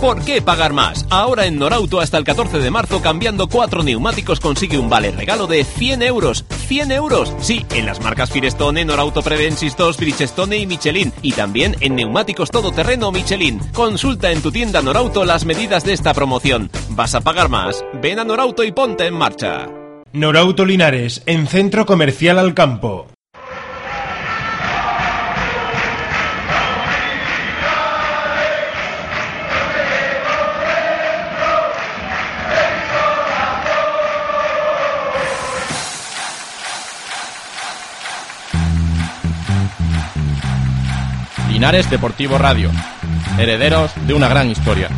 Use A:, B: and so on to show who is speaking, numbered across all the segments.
A: ¿Por qué pagar más? Ahora en Norauto hasta el 14 de marzo cambiando cuatro neumáticos consigue un vale regalo de 100 euros. ¡100 euros! Sí, en las marcas Firestone, Norauto Prevensistos, Bridgestone y Michelin. Y también en neumáticos todoterreno Michelin. Consulta en tu tienda Norauto las medidas de esta promoción. ¿Vas a pagar más? Ven a Norauto y ponte en marcha.
B: Norauto Linares, en Centro Comercial al Campo.
C: Linares Deportivo Radio, herederos de una gran historia.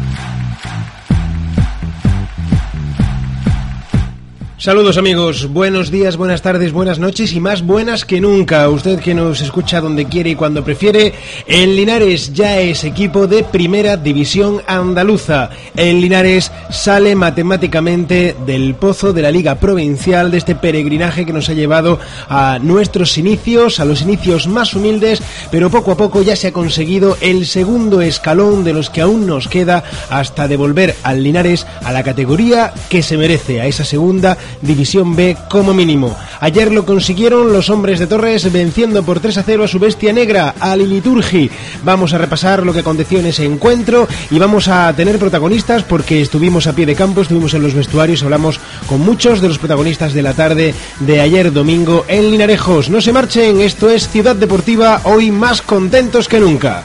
B: Saludos amigos, buenos días, buenas tardes, buenas noches y más buenas que nunca. Usted que nos escucha donde quiere y cuando prefiere, el Linares ya es equipo de primera división andaluza. El Linares sale matemáticamente del pozo de la Liga Provincial, de este peregrinaje que nos ha llevado a nuestros inicios, a los inicios más humildes, pero poco a poco ya se ha conseguido el segundo escalón de los que aún nos queda hasta devolver al Linares a la categoría que se merece, a esa segunda División B como mínimo. Ayer lo consiguieron los hombres de Torres venciendo por 3 a 0 a su bestia negra, al Liturgi. Vamos a repasar lo que aconteció en ese encuentro y vamos a tener protagonistas porque estuvimos a pie de campo, estuvimos en los vestuarios, hablamos con muchos de los protagonistas de la tarde de ayer domingo en Linarejos. No se marchen, esto es Ciudad Deportiva, hoy más contentos que nunca.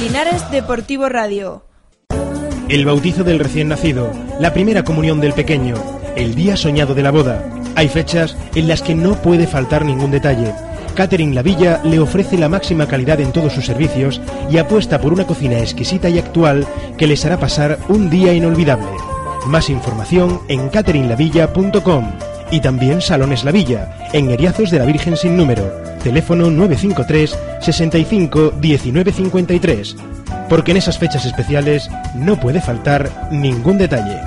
D: Linares Deportivo Radio
B: el bautizo del recién nacido, la primera comunión del pequeño, el día soñado de la boda. Hay fechas en las que no puede faltar ningún detalle. Catherine La Villa le ofrece la máxima calidad en todos sus servicios y apuesta por una cocina exquisita y actual que les hará pasar un día inolvidable. Más información en catherinelavilla.com y también Salones La Villa, en Eriazos de la Virgen sin número. Teléfono 953 65 1953 porque en esas fechas especiales no puede faltar ningún detalle.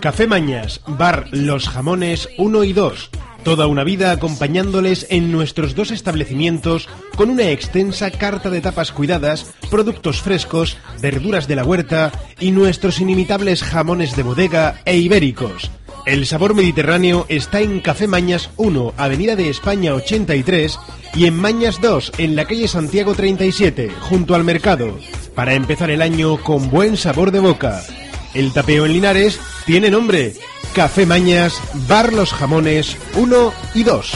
B: Café Mañas, Bar Los Jamones 1 y 2. Toda una vida acompañándoles en nuestros dos establecimientos con una extensa carta de tapas cuidadas, productos frescos, verduras de la huerta y nuestros inimitables jamones de bodega e ibéricos. El sabor mediterráneo está en Café Mañas 1, Avenida de España 83 y en Mañas 2, en la calle Santiago 37, junto al mercado, para empezar el año con buen sabor de boca. El tapeo en Linares tiene nombre, Café Mañas, Bar Los Jamones 1 y 2.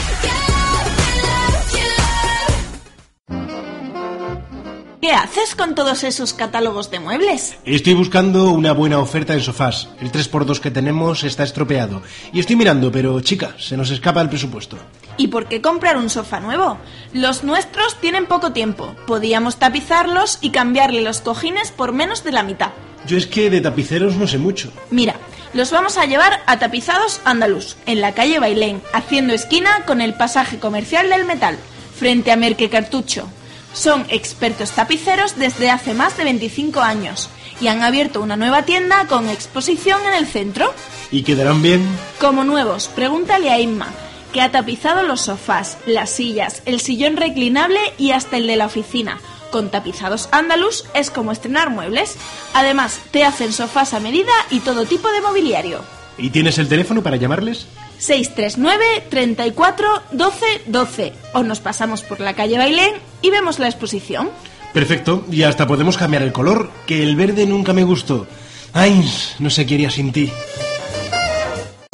D: ¿Qué haces con todos esos catálogos de muebles?
B: Estoy buscando una buena oferta en sofás. El 3x2 que tenemos está estropeado. Y estoy mirando, pero chica, se nos escapa el presupuesto.
D: ¿Y por qué comprar un sofá nuevo? Los nuestros tienen poco tiempo. Podíamos tapizarlos y cambiarle los cojines por menos de la mitad.
B: Yo es que de tapiceros no sé mucho.
D: Mira, los vamos a llevar a Tapizados Andaluz, en la calle Bailén, haciendo esquina con el pasaje comercial del metal, frente a Merque Cartucho. Son expertos tapiceros desde hace más de 25 años y han abierto una nueva tienda con exposición en el centro.
B: ¿Y quedarán bien?
D: Como nuevos, pregúntale a Inma, que ha tapizado los sofás, las sillas, el sillón reclinable y hasta el de la oficina. Con tapizados andaluz es como estrenar muebles. Además, te hacen sofás a medida y todo tipo de mobiliario.
B: ¿Y tienes el teléfono para llamarles?
D: 639 34 12 12 o nos pasamos por la calle Bailén y vemos la exposición.
B: Perfecto, y hasta podemos cambiar el color, que el verde nunca me gustó. Ay, no sé qué haría sin ti.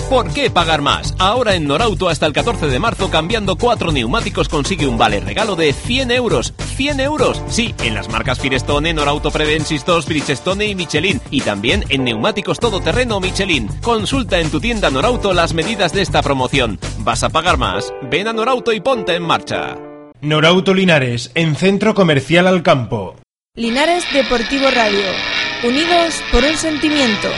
A: ¿Por qué pagar más? Ahora en Norauto hasta el 14 de marzo cambiando cuatro neumáticos consigue un vale regalo de 100 euros. ¡100 euros! Sí, en las marcas Firestone, Norauto Prevensistos, Bridgestone y Michelin. Y también en neumáticos todoterreno Michelin. Consulta en tu tienda Norauto las medidas de esta promoción. ¿Vas a pagar más? Ven a Norauto y ponte en marcha.
B: Norauto Linares, en Centro Comercial al Campo.
E: Linares Deportivo Radio, unidos por un sentimiento.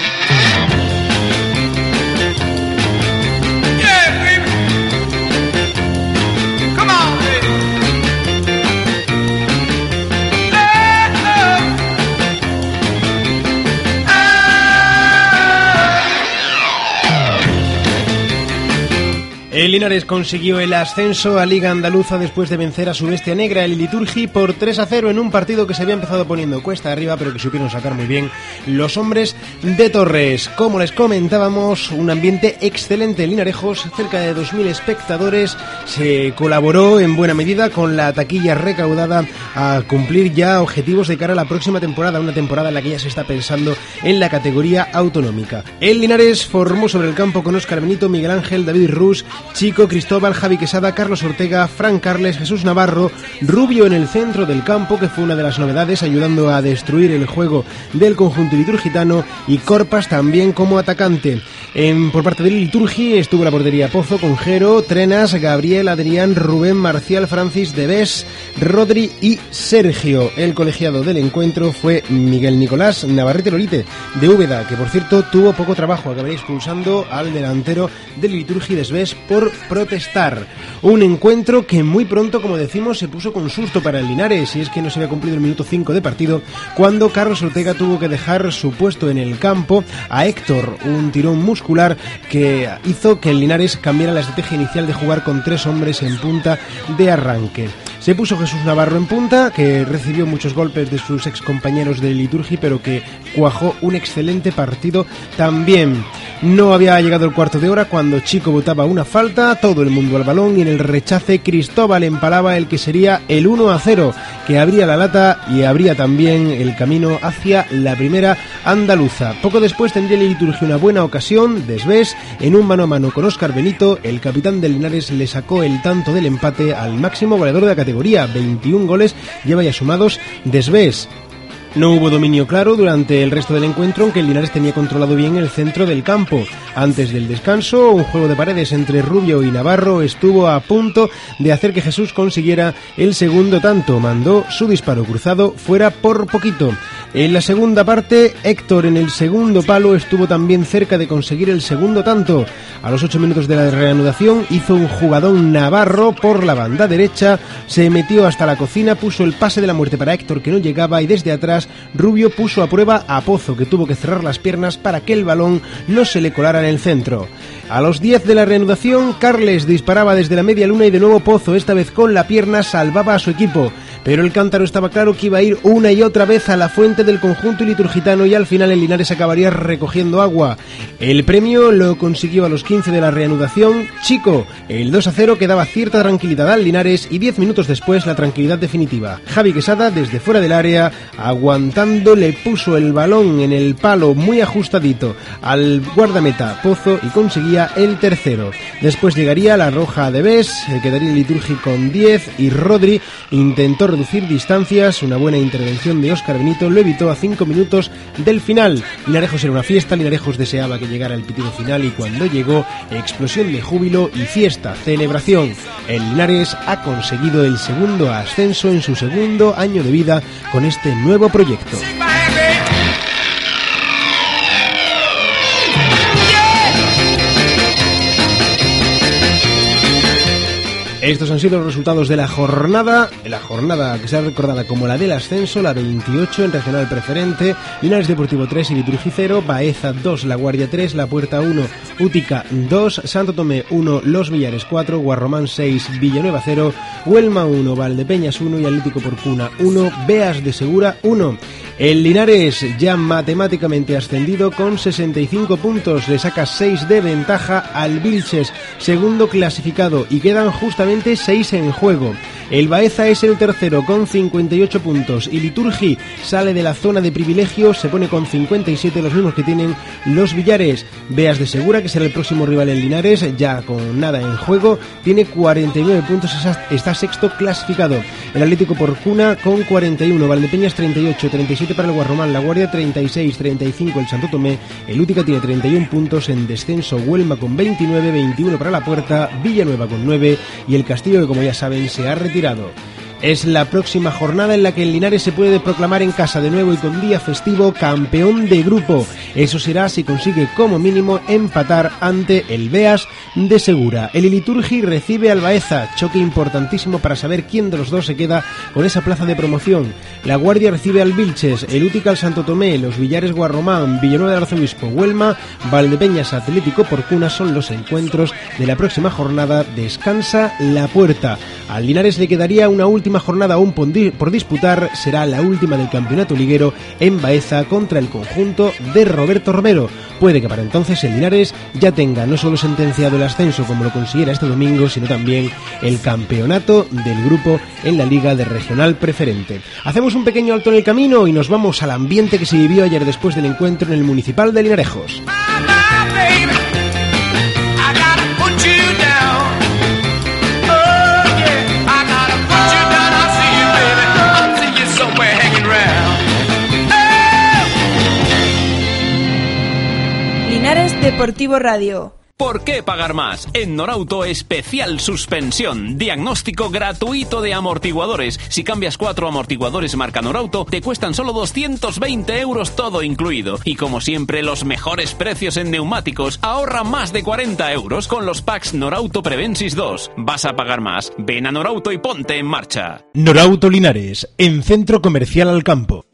B: El Linares consiguió el ascenso a Liga Andaluza después de vencer a su bestia negra, el Liturgi, por 3 a 0 en un partido que se había empezado poniendo cuesta arriba, pero que supieron sacar muy bien los hombres de Torres. Como les comentábamos, un ambiente excelente en Linarejos, cerca de 2.000 espectadores. Se colaboró en buena medida con la taquilla recaudada a cumplir ya objetivos de cara a la próxima temporada, una temporada en la que ya se está pensando en la categoría autonómica. El Linares formó sobre el campo con Óscar Benito, Miguel Ángel, David Rus, Chico, Cristóbal, Javi Quesada, Carlos Ortega, Fran Carles, Jesús Navarro, Rubio en el centro del campo, que fue una de las novedades, ayudando a destruir el juego del conjunto liturgitano, y Corpas también como atacante. En, por parte del Liturgi estuvo la portería Pozo, Conjero, Trenas, Gabriel, Adrián, Rubén, Marcial, Francis, Debes, Rodri y Sergio. El colegiado del encuentro fue Miguel Nicolás Navarrete Lorite, de Úbeda, que por cierto tuvo poco trabajo, acabaría expulsando al delantero del Liturgi Desves por protestar. Un encuentro que muy pronto, como decimos, se puso con susto para el Linares, y es que no se había cumplido el minuto 5 de partido, cuando Carlos Ortega tuvo que dejar su puesto en el campo a Héctor, un tirón muscular que hizo que el Linares cambiara la estrategia inicial de jugar con tres hombres en punta de arranque. Se puso Jesús Navarro en punta, que recibió muchos golpes de sus ex compañeros de Liturgi, pero que cuajó un excelente partido también. No había llegado el cuarto de hora cuando Chico botaba una falta, todo el mundo al balón y en el rechace Cristóbal empalaba el que sería el 1 a 0, que abría la lata y abría también el camino hacia la primera andaluza. Poco después tendría el Liturgi una buena ocasión, desvés, en un mano a mano con Óscar Benito, el capitán del Linares le sacó el tanto del empate al máximo goleador de la categoría, 21 goles lleva ya sumados desvés. No hubo dominio claro durante el resto del encuentro, aunque el Linares tenía controlado bien el centro del campo. Antes del descanso, un juego de paredes entre Rubio y Navarro estuvo a punto de hacer que Jesús consiguiera el segundo tanto. Mandó su disparo cruzado fuera por poquito. En la segunda parte, Héctor en el segundo palo estuvo también cerca de conseguir el segundo tanto. A los ocho minutos de la reanudación hizo un jugadón Navarro por la banda derecha, se metió hasta la cocina, puso el pase de la muerte para Héctor que no llegaba y desde atrás Rubio puso a prueba a Pozo que tuvo que cerrar las piernas para que el balón no se le colara en el centro. A los 10 de la reanudación, Carles disparaba desde la media luna y de nuevo Pozo, esta vez con la pierna, salvaba a su equipo pero el cántaro estaba claro que iba a ir una y otra vez a la fuente del conjunto liturgitano y al final el Linares acabaría recogiendo agua. El premio lo consiguió a los 15 de la reanudación Chico. El 2 a 0 que daba cierta tranquilidad al Linares y 10 minutos después la tranquilidad definitiva. Javi Quesada desde fuera del área, aguantando, le puso el balón en el palo muy ajustadito al guardameta Pozo y conseguía el tercero. Después llegaría la roja de Bes, quedaría el litúrgico con 10 y Rodri intentó distancias, una buena intervención de Óscar Benito lo evitó a 5 minutos del final. Linarejos era una fiesta, Linarejos deseaba que llegara el pitido final y cuando llegó, explosión de júbilo y fiesta, celebración. El Linares ha conseguido el segundo ascenso en su segundo año de vida con este nuevo proyecto. Estos han sido los resultados de la jornada, la jornada que se ha recordada como la del ascenso, la 28 en regional preferente, Linares Deportivo 3 y Liturgi 0, Baeza 2, La Guardia 3, La Puerta 1, Útica 2, Santo Tomé 1, Los Villares 4, Guarromán 6, Villanueva 0, Huelma 1, Valdepeñas 1 y Atlético Porcuna 1, Beas de Segura 1. El Linares ya matemáticamente ascendido con 65 puntos, le saca 6 de ventaja al Vilches, segundo clasificado, y quedan justamente 6 en juego. El Baeza es el tercero con 58 puntos y Liturgi sale de la zona de privilegio, se pone con 57 los mismos que tienen los Villares. Veas de Segura, que será el próximo rival en Linares, ya con nada en juego, tiene 49 puntos, está sexto clasificado. El Atlético Porcuna con 41, Valdepeñas 38, 37 para el Guarromán, La Guardia 36, 35 el Santo Tomé, el Útica tiene 31 puntos en descenso, Huelma con 29, 21 para la Puerta, Villanueva con 9 y el Castillo que como ya saben se ha retirado. Es la próxima jornada en la que el Linares se puede proclamar en casa de nuevo y con día festivo campeón de grupo. Eso será si consigue como mínimo empatar ante el Beas de Segura. El Iliturgi recibe al Baeza, choque importantísimo para saber quién de los dos se queda con esa plaza de promoción. La Guardia recibe al Vilches, el Útica al Santo Tomé, los Villares Guarromán, Villanueva del Arzobispo, Huelma, Valdepeñas Atlético Porcuna son los encuentros de la próxima jornada. Descansa la puerta. Al Linares le quedaría una última jornada aún por disputar será la última del campeonato liguero en Baeza contra el conjunto de Roberto Romero. Puede que para entonces el Linares ya tenga no solo sentenciado el ascenso como lo consiguiera este domingo, sino también el campeonato del grupo en la Liga de Regional Preferente. Hacemos un pequeño alto en el camino y nos vamos al ambiente que se vivió ayer después del encuentro en el Municipal de Linarejos.
E: Deportivo Radio.
A: ¿Por qué pagar más? En Norauto especial suspensión, diagnóstico gratuito de amortiguadores. Si cambias cuatro amortiguadores marca Norauto, te cuestan solo 220 euros todo incluido. Y como siempre, los mejores precios en neumáticos. Ahorra más de 40 euros con los packs Norauto Prevensis 2. ¿Vas a pagar más? Ven a Norauto y ponte en marcha.
B: Norauto Linares, en Centro Comercial al Campo.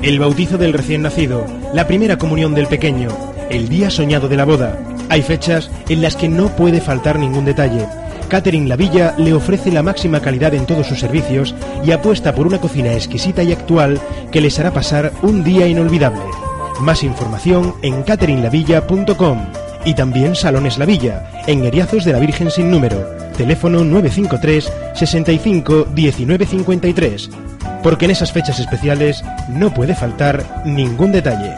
B: El bautizo del recién nacido, la primera comunión del pequeño el día soñado de la boda. Hay fechas en las que no puede faltar ningún detalle. Catherine La Villa le ofrece la máxima calidad en todos sus servicios y apuesta por una cocina exquisita y actual que les hará pasar un día inolvidable. Más información en catherinelavilla.com y también Salones La Villa, en Eriazos de la Virgen sin número. Teléfono 953 65 1953. Porque en esas fechas especiales no puede faltar ningún detalle.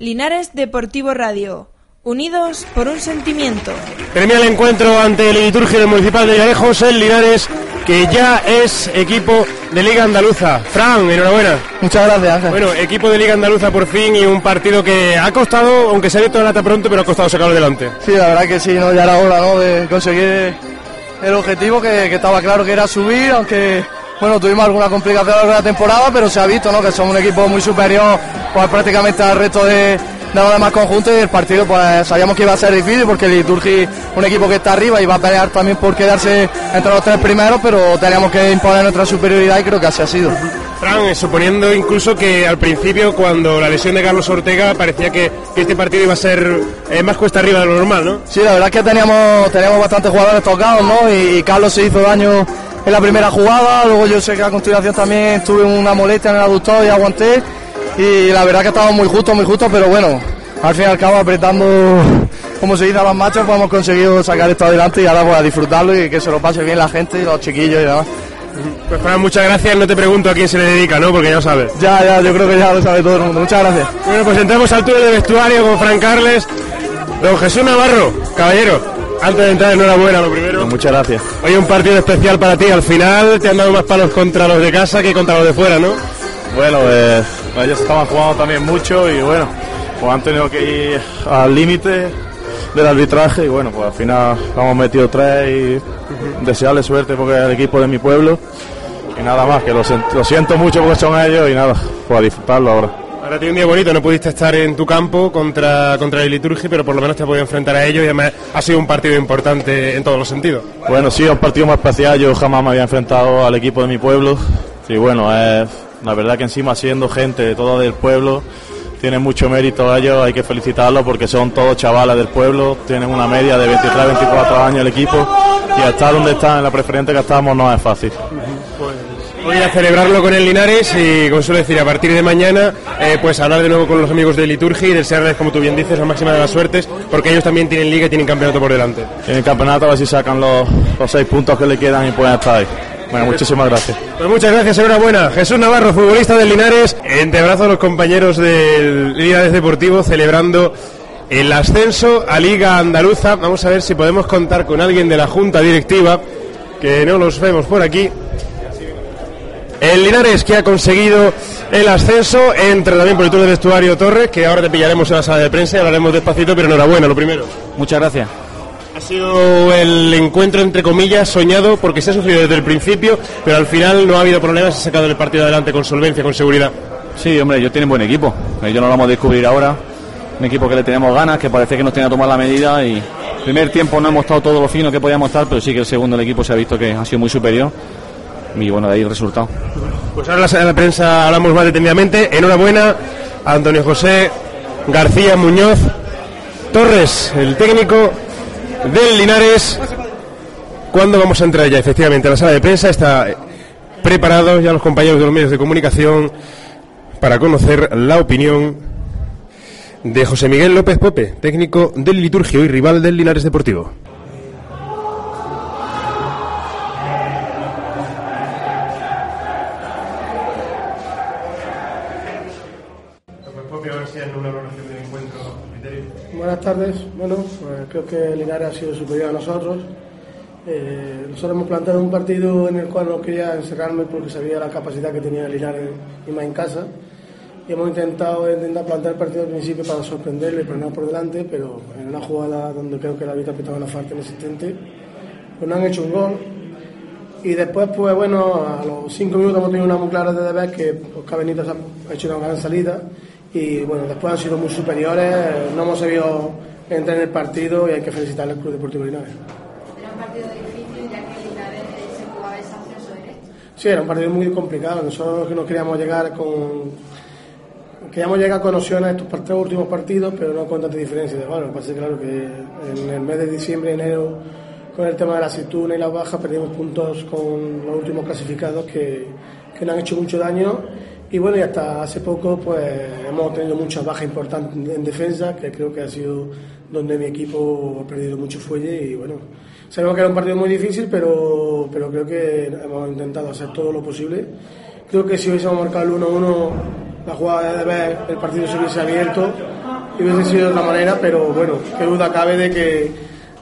E: Linares Deportivo Radio. Unidos por un sentimiento.
B: Termina el encuentro ante el liturgia del Municipal de Villarejos, el Linares, que ya es equipo de Liga Andaluza. Fran, enhorabuena.
F: Muchas gracias, Ángel.
B: Bueno, equipo de Liga Andaluza por fin y un partido que ha costado, aunque se ha abierto la lata pronto, pero ha costado sacarlo adelante.
F: Sí, la verdad que sí, ¿no? ya era hora ¿no? de conseguir el objetivo que, que estaba claro que era subir, aunque bueno, tuvimos alguna complicación a lo la temporada, pero se ha visto ¿no? que somos un equipo muy superior pues, prácticamente al resto de, de los demás conjuntos y el partido pues sabíamos que iba a ser difícil porque el Liturgi un equipo que está arriba y va a pelear también por quedarse entre los tres primeros, pero teníamos que imponer nuestra superioridad y creo que así ha sido.
B: Fran, eh, suponiendo incluso que al principio cuando la lesión de Carlos Ortega parecía que, este partido iba a ser eh, más cuesta arriba de lo normal, ¿no?
F: Sí, la verdad es que teníamos, teníamos bastantes jugadores tocados, ¿no? y Carlos se hizo daño en la primera jugada, luego yo sé que a continuación también tuve una molestia en el aductor y aguanté y la verdad que estaba muy justo, muy justo, pero bueno, al fin y al cabo apretando como se dice a las machos, pues hemos conseguido sacar esto adelante y ahora pues a disfrutarlo y que se lo pase bien la gente y los chiquillos y demás.
B: Pues Fran, muchas gracias, no te pregunto a quién se le dedica, ¿no? Porque ya sabes.
F: Ya, ya, yo creo que ya lo sabe todo el mundo. Muchas gracias.
B: Bueno, pues entramos al túnel de vestuario con Fran Carles. Don Jesús Navarro, caballero, antes de entrar, enhorabuena, lo primero.
F: Pues muchas gracias.
B: Hoy un partido especial para ti. Al final te han dado más palos contra los de casa que contra los de fuera, ¿no?
F: Bueno, pues ellos estaban jugando también mucho y bueno, pues han tenido que ir al límite del arbitraje y bueno, pues al final hemos metido tres y desearle suerte porque es el equipo de mi pueblo y nada más, que lo, lo siento mucho porque son ellos y nada, pues a disfrutarlo ahora.
B: Ahora tiene un día bonito, no pudiste estar en tu campo contra, contra el Liturgi, pero por lo menos te has podido enfrentar a ellos y además ha sido un partido importante en todos los sentidos.
F: Bueno, sí, un partido más especial, yo jamás me había enfrentado al equipo de mi pueblo y bueno, es, la verdad que encima siendo gente toda del pueblo, tiene mucho mérito ellos, hay que felicitarlos porque son todos chavales del pueblo, tienen una media de 23, 24 años el equipo y estar donde están en la preferente que estamos no es fácil.
B: Voy a celebrarlo con el Linares y, como suele decir, a partir de mañana, eh, pues hablar de nuevo con los amigos de Liturgia y desearles, como tú bien dices, la máxima de las suertes, porque ellos también tienen liga y tienen campeonato por delante.
F: Tienen campeonato, a ver si sacan los, los seis puntos que le quedan y pueden estar ahí. Bueno, muchísimas gracias.
B: Pues muchas gracias, enhorabuena. Jesús Navarro, futbolista del Linares, entebrazo a los compañeros del Linares Deportivo celebrando el ascenso a Liga Andaluza. Vamos a ver si podemos contar con alguien de la Junta Directiva, que no los vemos por aquí. El Linares que ha conseguido el ascenso, entra también por el turno de vestuario Torres, que ahora te pillaremos en la sala de prensa y hablaremos despacito, pero enhorabuena, lo primero.
G: Muchas gracias.
H: Ha sido el encuentro, entre comillas, soñado porque se ha sufrido desde el principio, pero al final no ha habido problemas, se ha sacado el partido adelante con solvencia, con seguridad.
G: Sí, hombre, ellos tienen buen equipo. Ellos no lo vamos a descubrir ahora. Un equipo que le tenemos ganas, que parece que nos tiene que tomar la medida y el primer tiempo no hemos estado todo lo fino que podíamos estar, pero sí que el segundo el equipo se ha visto que ha sido muy superior y bueno, de ahí el resultado.
H: Pues ahora en la prensa hablamos más detenidamente. Enhorabuena a Antonio José García Muñoz Torres, el técnico del Linares. ¿Cuándo vamos a entrar ya? Efectivamente, la sala de prensa está preparado ya los compañeros de los medios de comunicación para conocer la opinión de José Miguel López Pope, técnico del liturgio y rival del Linares Deportivo.
I: Buenas tardes. Bueno, pues creo que Linares ha sido superior a nosotros. Eh, nosotros hemos planteado un partido en el cual no quería encerrarme porque sabía la capacidad que tenía Linares y más en casa. Y hemos intentado intentar plantear el partido al principio para sorprenderle, pero no por delante, pero en una jugada donde creo que la había pitado una falta inexistente, pues no han hecho un gol. Y después, pues bueno, a los cinco minutos hemos tenido una muy clara de deber que Oscar Benítez ha hecho una gran salida y bueno, después han sido muy superiores, no hemos sabido entrar en el partido y hay que felicitar al Club Deportivo Linares.
J: Era un partido difícil ya que Linares se jugaba ese acceso directo.
I: Sí, era un partido muy complicado, nosotros que no queríamos llegar con queríamos llegar con opciones a estos tres últimos partidos, pero no con tanta diferencia. Bueno, parece claro que en el mes de diciembre, enero, con el tema de la aceituna y la baja, perdimos puntos con los últimos clasificados que, que nos han hecho mucho daño y bueno, y hasta hace poco pues hemos tenido muchas bajas importantes en defensa, que creo que ha sido donde mi equipo ha perdido mucho fuelle y bueno, sabemos que era un partido muy difícil, pero, pero creo que hemos intentado hacer todo lo posible. Creo que si hubiésemos marcado el 1-1, la jugada de ver el partido se hubiese abierto y hubiese sido de otra manera, pero bueno, qué duda cabe de que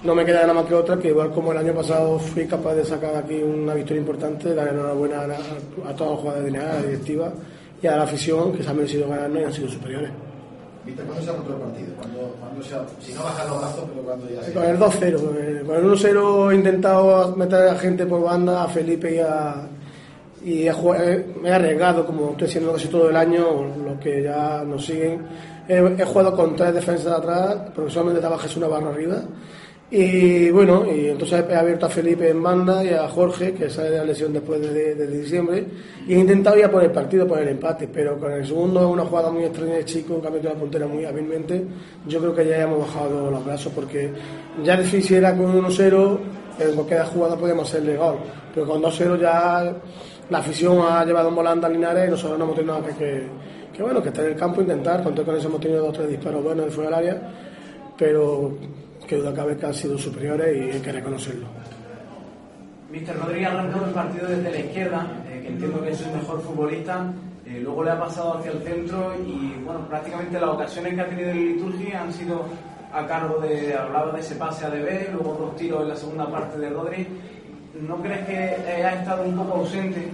I: no me queda nada más que otra, que igual como el año pasado fui capaz de sacar aquí una victoria importante, dar enhorabuena a, a todas las jugadas de la directiva y a la afición que se han merecido ganarnos y han sido superiores.
K: ¿Viste cuándo se ha roto el partido? ¿Cuándo, cuándo se ha, si no bajar los brazos, pero cuando ya se...
I: Con el 2-0. Eh, con el 1-0 he intentado meter a gente por banda, a Felipe y a... Y he, me he arriesgado, como estoy haciendo casi todo el año, los que ya nos siguen. He, he jugado con tres defensas de atrás, porque solamente estaba Jesús barra arriba y bueno, y entonces he abierto a Felipe en banda y a Jorge, que sale de la lesión después de, diciembre, y he intentado ya por el partido, por el empate, pero con el segundo una jugada muy extraña de chico, un cambio de la puntera muy hábilmente, yo creo que ya hemos bajado los brazos, porque ya difícil era con 1-0, en cualquier jugada podíamos hacerle gol, pero con 2-0 ya la afición ha llevado un volante a Linares y nosotros no hemos tenido nada que, que, bueno, que estar en el campo, intentar, todo con eso hemos tenido dos o tres disparos buenos de fuera del área, pero que duda cabe que han sido superiores y hay que reconocerlo.
L: Mister Rodríguez arrancó el partido desde la izquierda, eh, que entiendo que es el mejor futbolista, eh, luego le ha pasado hacia el centro y bueno, prácticamente las ocasiones que ha tenido en liturgia han sido a cargo de, hablaba de ese pase a DB, luego dos tiros en la segunda parte de Rodri. ¿No crees que ha estado un poco ausente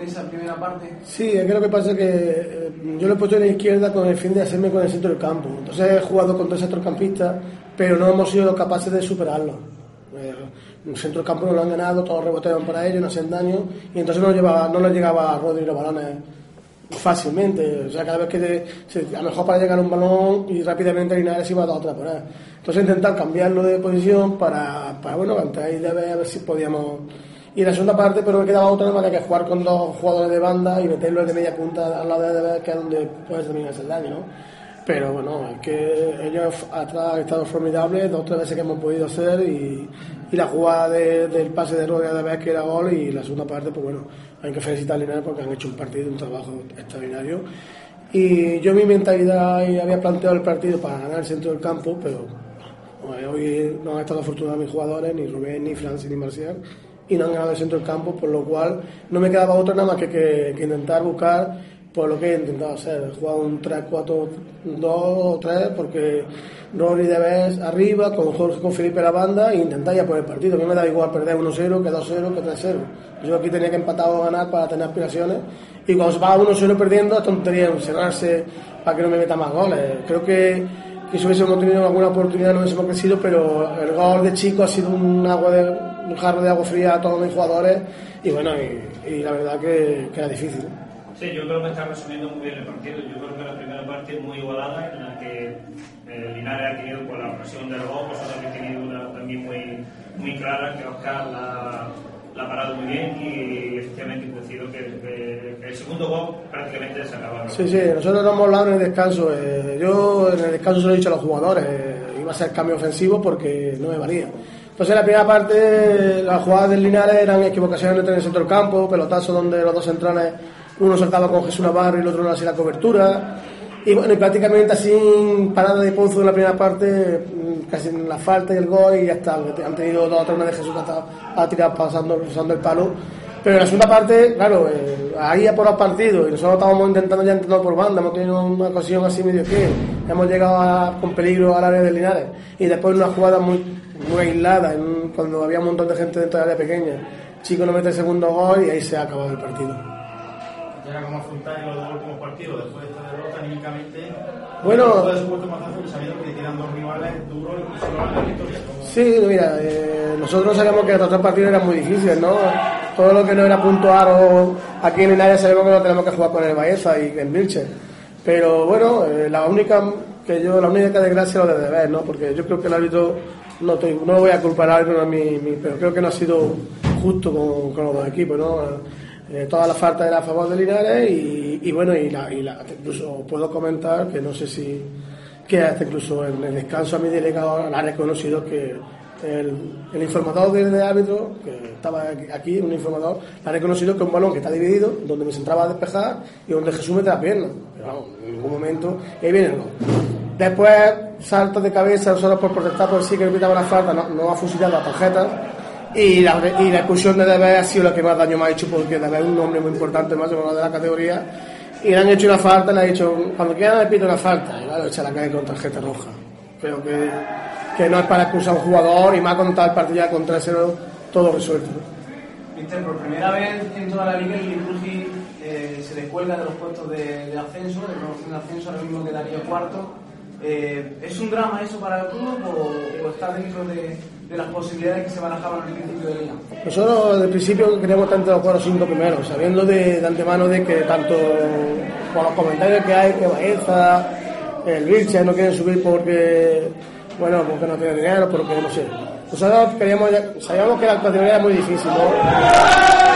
L: en esa primera parte?
I: Sí, es que lo que pasa es que eh, yo lo he puesto en la izquierda con el fin de hacerme con el centro del campo. Entonces he jugado con tres centrocampistas pero no hemos sido capaces de superarlo. Eh, el centro del campo no lo han ganado, todos reboteaban para ellos, no hacían daño, y entonces no, llevaba, no les llegaba a Rodri los balones fácilmente. O sea, cada vez que a lo mejor para llegar a un balón y rápidamente Linares iba a dar otra por ahí. Entonces intentar cambiarlo de posición para, para bueno, ahí de ver, a ver si podíamos. Y en la segunda parte, pero me quedaba otra manera que jugar con dos jugadores de banda y meterlo de media punta al lado de que es donde puedes terminar ese daño, ¿no? Pero bueno, es que ellos atrás han estado formidables, dos o tres veces que hemos podido hacer y, y la jugada del pase de Rodríguez de vez que era gol y la segunda parte, pues bueno, hay que felicitar a Linares porque han hecho un partido, un trabajo extraordinario. Y yo mi mentalidad había planteado el partido para ganar el centro del campo, pero hoy no han estado afortunados mis jugadores, ni Rubén, ni Francis, ni Marcial, y no han ganado el centro del campo, por lo cual no me quedaba otra nada más que, que intentar buscar por lo que he intentado hacer, he jugado un 3-4-2 o 3 porque Rory debes arriba, con Jorge con Felipe la banda e intentar ya por el partido. A mí me da igual perder 1-0 que 2-0 que 3-0. Yo aquí tenía que empatar o ganar para tener aspiraciones y cuando se va 1-0 perdiendo es tontería encerrarse para que no me meta más goles. Creo que, y si hubiésemos tenido alguna oportunidad no hubiésemos crecido, pero el gol de chico ha sido un agua de un jarro de agua fría a todos mis jugadores y bueno, y, y la verdad que, que era difícil.
M: Sí, yo creo que está resumiendo muy bien el partido. Yo creo que la primera parte es muy igualada, en la que eh, Linares ha tenido por la presión del gol, vosotros habéis tenido una también muy, muy clara, que Oscar la, la ha parado muy bien y efectivamente coincido que, que- que el segundo gol prácticamente se acaba.
I: Sí, sí, nosotros nos hemos hablado en el descanso. eh, yo en el descanso se lo he dicho a los jugadores, eh, iba a ser cambio ofensivo porque no me valía. Entonces en la primera parte las jugadas del Linares eran equivocaciones en el centro del campo, pelotazos donde los dos centrales, uno saltaba con Jesús Navarro y el otro no hacía la cobertura. Y bueno, y prácticamente así parada de Pozo en la primera parte, mm, casi en la falta y el gol y ya está. Han tenido dos o tres de Jesús que ha tirado pasando, pasando el palo. Pero en la segunda parte, claro, eh, ahí ya por los partidos y nosotros estábamos intentando ya entrar por banda, hemos tenido una ocasión así medio que hemos llegado a- con peligro al área de Linares y después una jugada muy, muy aislada, en un- cuando había un montón de gente dentro del área pequeña. Chico no mete el segundo gol y ahí se ha acabado el partido.
K: ¿Y ahora cómo afrontáis los dos últimos partidos después de esta derrota anímicamente?
I: Bueno.
K: Después de supuesto mazazo que sabiendo que quedan dos rivales duros y solo van la victoria. ¿Cómo-
I: Sí, mira, eh, nosotros sabíamos que los tres partidos eran muy difíciles, ¿no? Todo lo que no era puntuar o aquí en Linares sabemos que no tenemos que jugar con el Baeza y en Vilche. Pero bueno, eh, la única que yo, la única desgracia es lo de deber, ¿no? Porque yo creo que el árbitro, no, estoy- no voy a culpar al árbitro, mi, mi- pero creo que no ha sido justo con, con los dos equipos, ¿no? Eh, toda la falta era a favor de Linares y, bueno, y, la, incluso puedo comentar que no sé si que hasta incluso en el descanso a mi delegado le ha reconocido que el, informador del de árbitro, que estaba aquí, un informador, le ha reconocido que un balón que está dividido, donde me centraba a despejar y donde Jesús mete la pierna. En ningún momento, ahí viene el. Después, saltos de cabeza, solo por protestar por sí que le pitaba la falta, no, ha fusilado la tarjeta. Y la, y la expulsión de Debe ha sido la que más daño me ha hecho porque Debe es un nombre muy importante, más de de la categoría. Y le han hecho una falta, le ha dicho, cuando quieran le pito una falta. Y claro, echa la calle con tarjeta roja. Creo que, que no es para expulsar a un jugador y más con tal partido ya con 3-0 todo resuelto.
N: Mister, por primera vez en toda la liga el Liturgi eh, se descuelga de los puestos de, de ascenso, de promoción de ascenso, ahora mismo quedaría cuarto. Eh, ¿Es un drama eso para el club o, o está dentro de, de las posibilidades que se barajaban al principio de liga?
I: Nosotros desde el principio queríamos estar entre los cuatro o cinco primeros, sabiendo de, de antemano de que tanto por los comentarios que hay, que Baeza, el Vilche no quieren subir porque, bueno, porque no tienen dinero, porque no sé. Nosotros queríamos, sabíamos que la categoría era muy difícil, ¿no?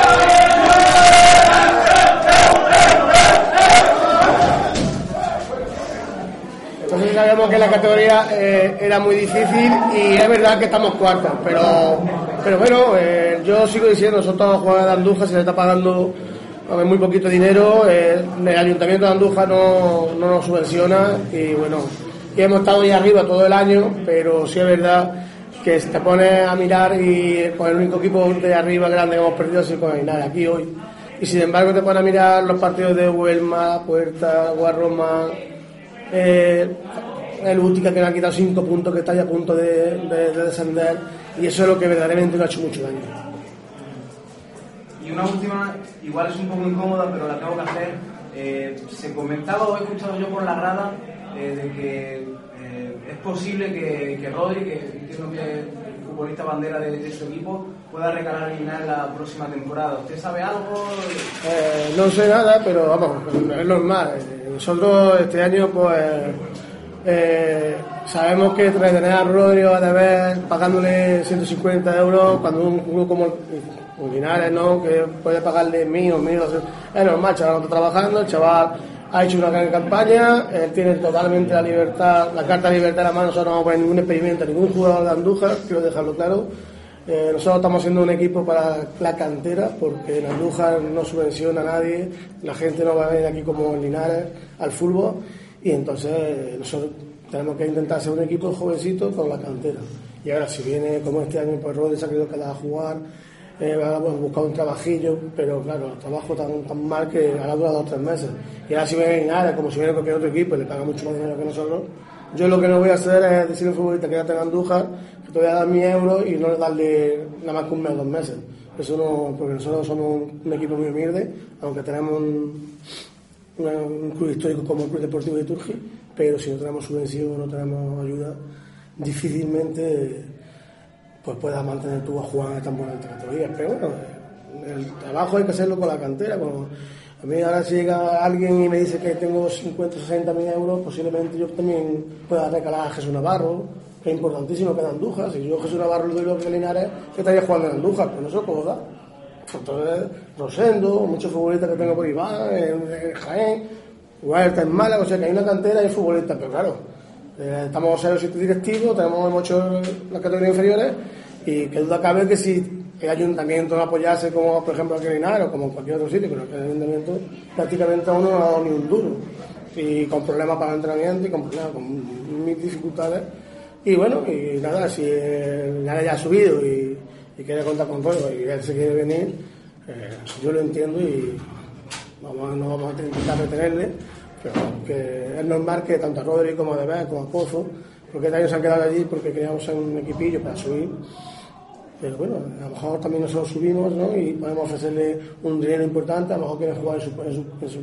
I: Entonces sabíamos que la categoría eh, era muy difícil y es verdad que estamos cuartos, pero, pero bueno, eh, yo sigo diciendo, nosotros a jugadores de Andújar se le está pagando muy poquito dinero, eh, el ayuntamiento de Andújar no, no nos subvenciona y bueno, y hemos estado ahí arriba todo el año, pero sí es verdad que si te pones a mirar y pues, el único equipo de arriba grande que hemos perdido es el Coainare, aquí hoy. Y sin embargo te pones a mirar los partidos de Huelma, Puerta, Guarroma, eh, el Útica que le ha quitado 5 puntos, que está ya a punto de, de- de descender, y eso es lo que verdaderamente le ha hecho mucho daño.
N: Y una última, igual es un poco incómoda, pero la tengo que hacer. Eh, se comentaba o he escuchado yo por la rada eh, de que eh, es posible que, que Rodri, que entiendo que es el futbolista bandera de, de su equipo, pueda recalar en la próxima temporada. ¿Usted sabe algo?
I: Eh, no sé nada, pero vamos, es normal. Nosotros este año, pues, sabemos que tener a Rodrigo a deber pagándole 150 euros cuando un club como Linares, ¿no? Que puede pagarle mil o mil, doscientos. es normal, chaval no está trabajando, el chaval ha hecho una gran campaña, él tiene totalmente la libertad, la carta de libertad en la mano, nosotros no vamos a poner ningún experimento, ningún jugador de Andújar, quiero dejarlo claro. Eh, nosotros estamos haciendo un equipo para la cantera, porque en Andújar no subvenciona a nadie, la gente no va a venir aquí como Linares al fútbol, y entonces eh, nosotros tenemos que intentar hacer un equipo jovencito con la cantera. Y ahora, si viene como este año, pues Rodri ha querido quedar a jugar, eh, un trabajillo, pero claro, el trabajo tan, tan mal que ahora dura dos o tres meses. Y ahora si viene Linares, como si viene cualquier otro equipo y le paga mucho más dinero que nosotros, yo lo que no voy a hacer es decirle al futbolista quédate en Andújar, que te voy a dar mi euro y no darle nada más que un mes dos meses. Eso no, porque nosotros somos un, equipo muy humilde, aunque tenemos un club histórico como el Club Deportivo de Turgi, pero si no tenemos subvención, no tenemos ayuda, difícilmente pues puedas mantener tú a jugar en tan buenas categorías. Pero bueno, el trabajo hay que hacerlo con la cantera. Con, a mí ahora si llega alguien y me dice que tengo 50 o 60 mil euros, posiblemente yo también pueda recalar a Jesús Navarro, que es importantísimo que en Andújar. Si yo Jesús Navarro le doy lo que Linares, que estaría jugando en Andújar, pero no se dar. Entonces, Rosendo, muchos futbolistas que tengo por Iván, en, en Jaén, Huerta en Málaga, o sea que hay una cantera y hay futbolistas, pero claro, eh, estamos en los sitios directivos, tenemos hemos hecho las categorías inferiores y que duda cabe que si el ayuntamiento no apoyase como por ejemplo aquí en o como en cualquier otro sitio, pero el ayuntamiento prácticamente a uno no ha dado ni un duro y con problemas para el entrenamiento y con problemas, con mil dificultades y bueno, y nada, si Linares ya ha subido y, quiere contar con todo y él se quiere venir, eh, yo lo entiendo y vamos, no vamos a intentar retenerle, pero que es normal que tanto a Rodri como a Debes como a Pozo, porque también se han quedado allí porque queríamos ser un equipillo para subir. Pero bueno, a lo mejor también nosotros subimos ¿no? y podemos ofrecerle un dinero importante, a lo mejor quieren jugar en, su, en, su, en, su,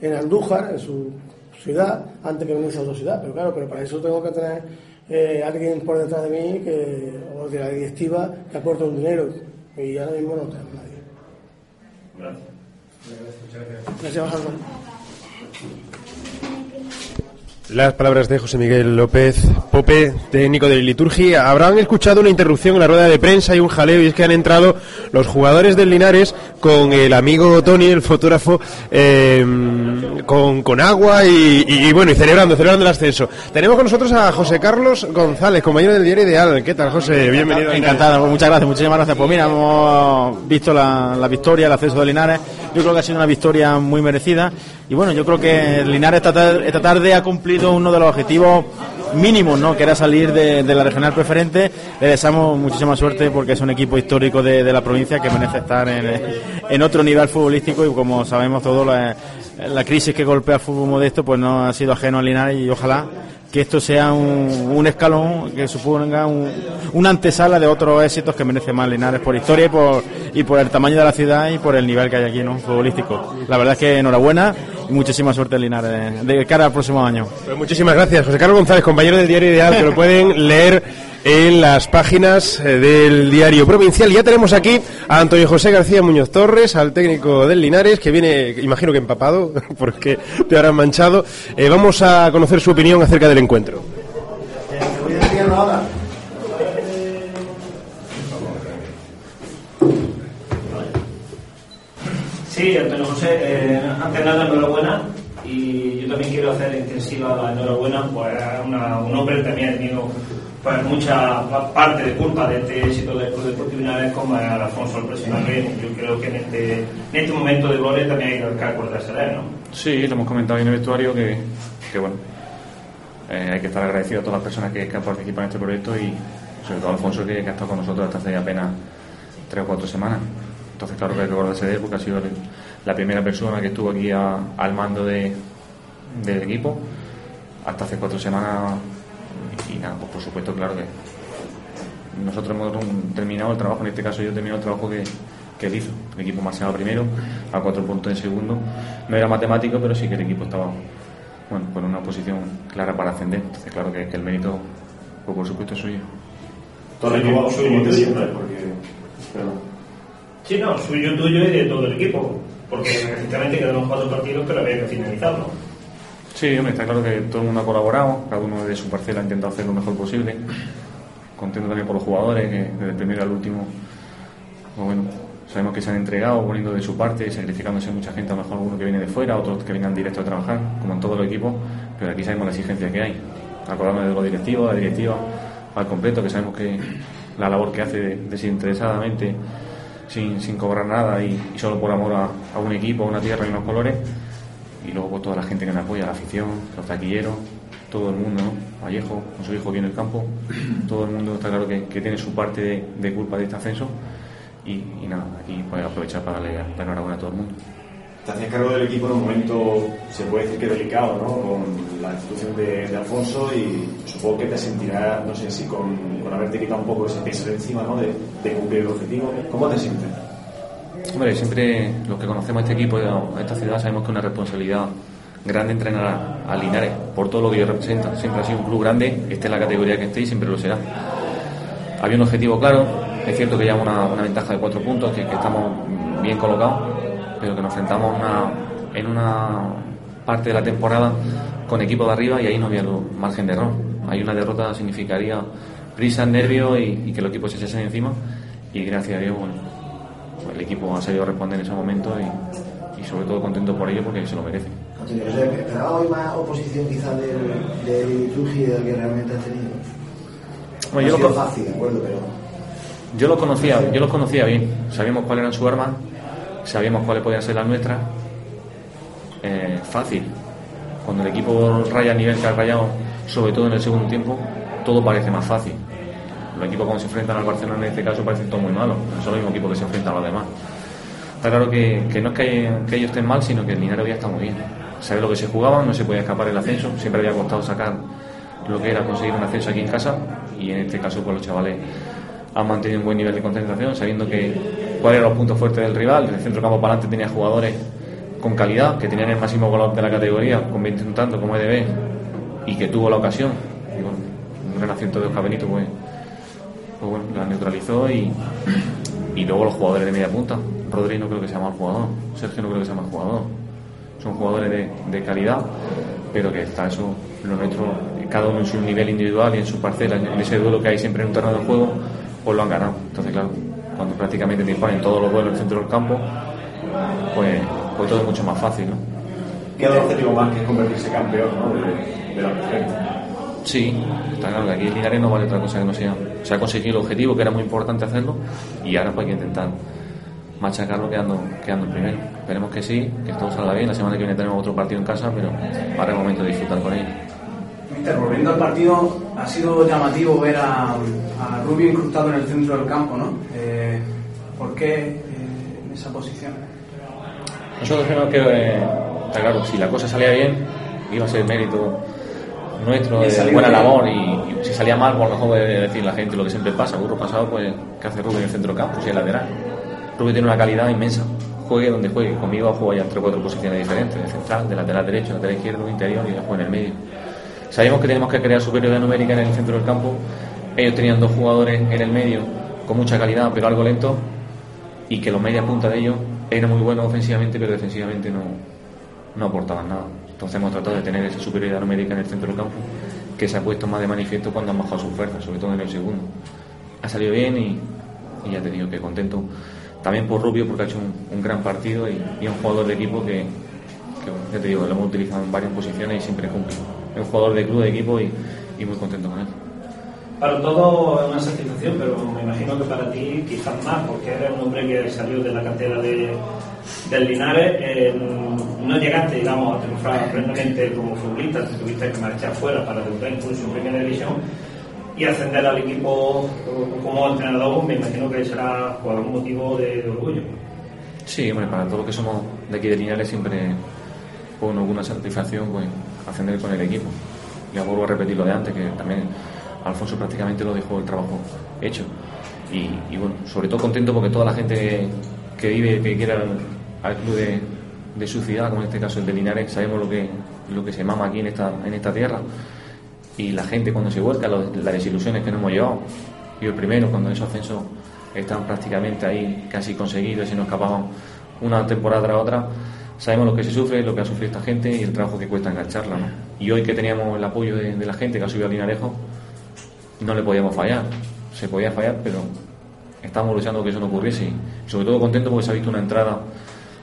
I: en Andújar, en su ciudad, antes que venirse a otra ciudad. Pero claro, pero para eso tengo que tener eh, alguien por detrás de mí, que, o de la directiva, que aporte un dinero. Y ahora mismo no tenemos nadie.
M: Gracias.
I: Gracias, Alejandro.
H: Las palabras de José Miguel López Pope, técnico de liturgia. Habrán escuchado una interrupción en la rueda de prensa y un jaleo, y es que han entrado los jugadores del Linares con el amigo Tony, el fotógrafo, eh, con, con, agua y, bueno, y celebrando, celebrando el ascenso. Tenemos con nosotros a José Carlos González, compañero del diario Ideal. ¿Qué tal, José? Bienvenido.
O: Encantado, muchas gracias, muchísimas gracias. Pues mira, hemos visto la, la victoria, el ascenso de Linares. Yo creo que ha sido una victoria muy merecida. Y bueno, yo creo que Linares esta esta tarde ha cumplido uno de los objetivos mínimos, ¿no? que era salir de, la regional preferente. Le deseamos muchísima suerte porque es un equipo histórico de, la provincia que merece estar en, otro nivel futbolístico y como sabemos todos, la, crisis que golpea el fútbol modesto pues no ha sido ajeno a Linares y ojalá que esto sea un, un escalón que suponga un, una antesala de otros éxitos que merece más Linares por historia y por, y por el tamaño de la ciudad y por el nivel que hay aquí, ¿no? Futbolístico. La verdad es que enhorabuena y muchísima suerte en Linares de cara al próximo año.
H: Pues muchísimas gracias, José Carlos González, compañero del diario Ideal, que lo pueden leer en las páginas del diario provincial. Ya tenemos aquí a Antonio José García Muñoz Torres, al técnico del Linares, que viene, imagino que empapado, porque te habrán manchado. Eh, vamos a conocer su opinión acerca del encuentro.
M: Sí, Antonio José, eh, antes nada, enhorabuena. Y yo también quiero hacer intensiva la enhorabuena, pues una, un hombre también ha tenido pues mucha parte de culpa de este éxito del Club Deportivo Linares como Alfonso el presidente. Yo creo que en este, en este momento de gloria también hay que acordarse de él, ¿no?
P: Sí, lo hemos comentado en el vestuario que, que bueno, eh, hay que estar agradecido a todas las personas que, que, han participado en este proyecto y sobre todo a Alfonso que, que ha estado con nosotros hasta hace apenas tres o cuatro semanas. Entonces, claro que hay que acordarse de él porque ha sido la primera persona que estuvo aquí a, al mando de, del equipo hasta hace cuatro semanas y nada, pues por supuesto, claro que nosotros hemos terminado el trabajo, en este caso yo he terminado el trabajo que, que él hizo. El equipo marchaba primero, a cuatro puntos en segundo. No era matemático, pero sí que el equipo estaba bueno, con una posición clara para ascender. Entonces, claro que, que el mérito, pues por supuesto, es suyo.
M: Todo el equipo suyo siempre, porque. Sí, no, suyo, tuyo y de todo el equipo. Porque efectivamente quedaron cuatro partidos, pero había que finalizarlo.
P: Sí, hombre, está claro que todo el mundo ha colaborado, cada uno de su parcela ha intentado hacer lo mejor posible. Contento también por los jugadores, que desde el primero al último, pues bueno, sabemos que se han entregado poniendo de su parte, sacrificándose mucha gente, a lo mejor alguno que viene de fuera, otros que vengan directo a trabajar, como en todo el equipo, pero aquí sabemos la exigencia que hay. Acordarnos de los directivos, la directiva al completo, que sabemos que la labor que hace desinteresadamente, sin, sin cobrar nada y, y solo por amor a, a un equipo, a una tierra y unos colores y luego pues, toda la gente que me apoya, la afición, los taquilleros, todo el mundo, ¿no? Vallejo, con su hijo aquí en el campo, todo el mundo está claro que, que tiene su parte de, de, culpa de este ascenso y, y nada, aquí pues aprovechar para darle la enhorabuena a todo el mundo.
Q: Te hacías cargo del equipo en un momento, se puede decir que delicado, ¿no? Con la institución de, Alfonso y supongo que te sentirás, no sé si con, con haberte quitado un poco ese peso de encima, ¿no? De, cumplir el objetivo. ¿Cómo te sientes?
P: Hombre, siempre los que conocemos este equipo, a esta ciudad, sabemos que es una responsabilidad grande entrenar a, Linares, por todo lo que yo representa. Siempre ha sido un club grande, esté en la categoría que esté y siempre lo será. Había un objetivo claro, es cierto que llevamos una, una ventaja de cuatro puntos, que, que, estamos bien colocados, pero que nos enfrentamos una, en una parte de la temporada con equipo de arriba y ahí no había margen de error. Hay una derrota significaría prisa, nervio y, y que el equipo se echasen encima y gracias a Dios bueno, pues el equipo ha sabido responder en ese momento y, y sobre todo contento por ello porque se lo merece.
K: ¿Esperaba hoy más oposición quizás del, del del que realmente has tenido?
P: Bueno,
K: no
P: yo
K: ha
P: lo,
K: fácil, de acuerdo, pero...
P: yo lo conocía, yo los conocía bien. Sabíamos cuáles eran sus armas, sabíamos cuáles podían ser las nuestras. Eh, fácil. Cuando el equipo raya a nivel que ha rayado, sobre todo en el segundo tiempo, todo parece más fácil. Los equipos cuando se enfrentan al Barcelona en este caso parecen todo muy malos. No son los mismos equipos que se enfrentan a los demás. Está claro que, que no es que, ellos estén mal, sino que el Linares hoy está muy bien. Sabe lo que se jugaban, no se podía escapar el ascenso, siempre había costado sacar lo que era conseguir un ascenso aquí en casa y en este caso pues los chavales han mantenido un buen nivel de concentración, sabiendo que cuáles eran los puntos fuertes del rival. En el centro campo para adelante tenía jugadores con calidad, que tenían el máximo goleador de la categoría, con 20 un tanto como EDB, y que tuvo la ocasión. Y bueno, un renacimiento de Oscar Benito, pues, pues bueno, la neutralizó y, y luego los jugadores de media punta. Rodri no creo que sea mal jugador, Sergio no creo que sea mal jugador. Son jugadores de, de calidad, pero que está eso, lo nuestro, cada uno en su nivel individual y en su parcela, en ese duelo que hay siempre en un terreno de juego, pues lo han ganado. Entonces, claro, cuando prácticamente te disponen todos los duelos en el centro del campo, pues, pues todo es mucho más fácil, ¿no?
Q: Queda objetivo más que es convertirse campeón, ¿no? De, de la preferencia.
P: Sí, está claro que aquí en Linares no vale otra cosa que no sea. Se ha conseguido el objetivo, que era muy importante hacerlo, y ahora pues hay que intentar machacarlo quedando, quedando primero. Esperemos que sí, que todo salga bien. La semana que viene tenemos otro partido en casa, pero ahora es el momento de disfrutar con ellos.
N: Mister, volviendo al partido, ha sido llamativo ver a, a Rubio incrustado en el centro del campo, ¿no? ¿Por qué eh, en esa posición?
P: Nosotros creemos que, eh, está claro, si la cosa salía bien, iba a ser mérito nuestro, de buena labor, y, y, si salía mal, a lo mejor decir la gente lo que siempre pasa. Burro pasado, pues, ¿qué hace Rubio en el centro del campo? Si es lateral. Rubio tiene una calidad inmensa. Juegue donde juegue. Conmigo jugado ya entre cuatro posiciones diferentes: de central, de lateral derecho, lateral izquierdo, interior y después en el medio. Sabíamos que teníamos que crear superioridad numérica en el centro del campo. Ellos tenían dos jugadores en el medio con mucha calidad, pero algo lento, y que los media punta de ellos eran muy buenos ofensivamente, pero defensivamente no, no aportaban nada. Entonces hemos tratado de tener esa superioridad numérica en el centro del campo, que se ha puesto más de manifiesto cuando han bajado sus fuerzas, sobre todo en el segundo. Ha salido bien y, y ya te que contento también por Rubio porque ha hecho un, gran partido y, un jugador de equipo que, que, ya te digo, lo hemos utilizado en varias posiciones y siempre cumple. Es un jugador de club, de equipo y, y muy contento con él.
M: Para todo es una satisfacción, pero me imagino que para ti quizás más, porque eres un hombre que salió de la cantera de, del Linares, eh, no llegaste, digamos, a triunfar plenamente como futbolista, te tuviste que marchar fuera para debutar incluso en primera división y ascender al equipo como entrenador, me imagino que será por algún motivo de, orgullo.
P: Sí, hombre, para todos los que somos de aquí de Linares siempre con alguna satisfacción pues, ascender con el equipo. Ya vuelvo a repetir lo de antes, que también Alfonso prácticamente lo dejó el trabajo hecho. Y, bueno, sobre todo contento porque toda la gente que, vive, que quiera al, club de, de, su ciudad, como en este caso el de Linares, sabemos lo que, lo que se mama aquí en esta, en esta tierra. Y la gente cuando se vuelca, las desilusiones que nos hemos llevado. Yo el primero, cuando esos ascensos están prácticamente ahí casi conseguidos y nos escapaban una temporada tras otra, sabemos lo que se sufre, lo que ha sufrido esta gente y el trabajo que cuesta engancharla. Y hoy que teníamos el apoyo de, de la gente que ha subido a Linarejo, no le podíamos fallar. Se podía fallar, pero estamos luchando que eso no ocurriese. Y sobre todo contento porque se ha visto una entrada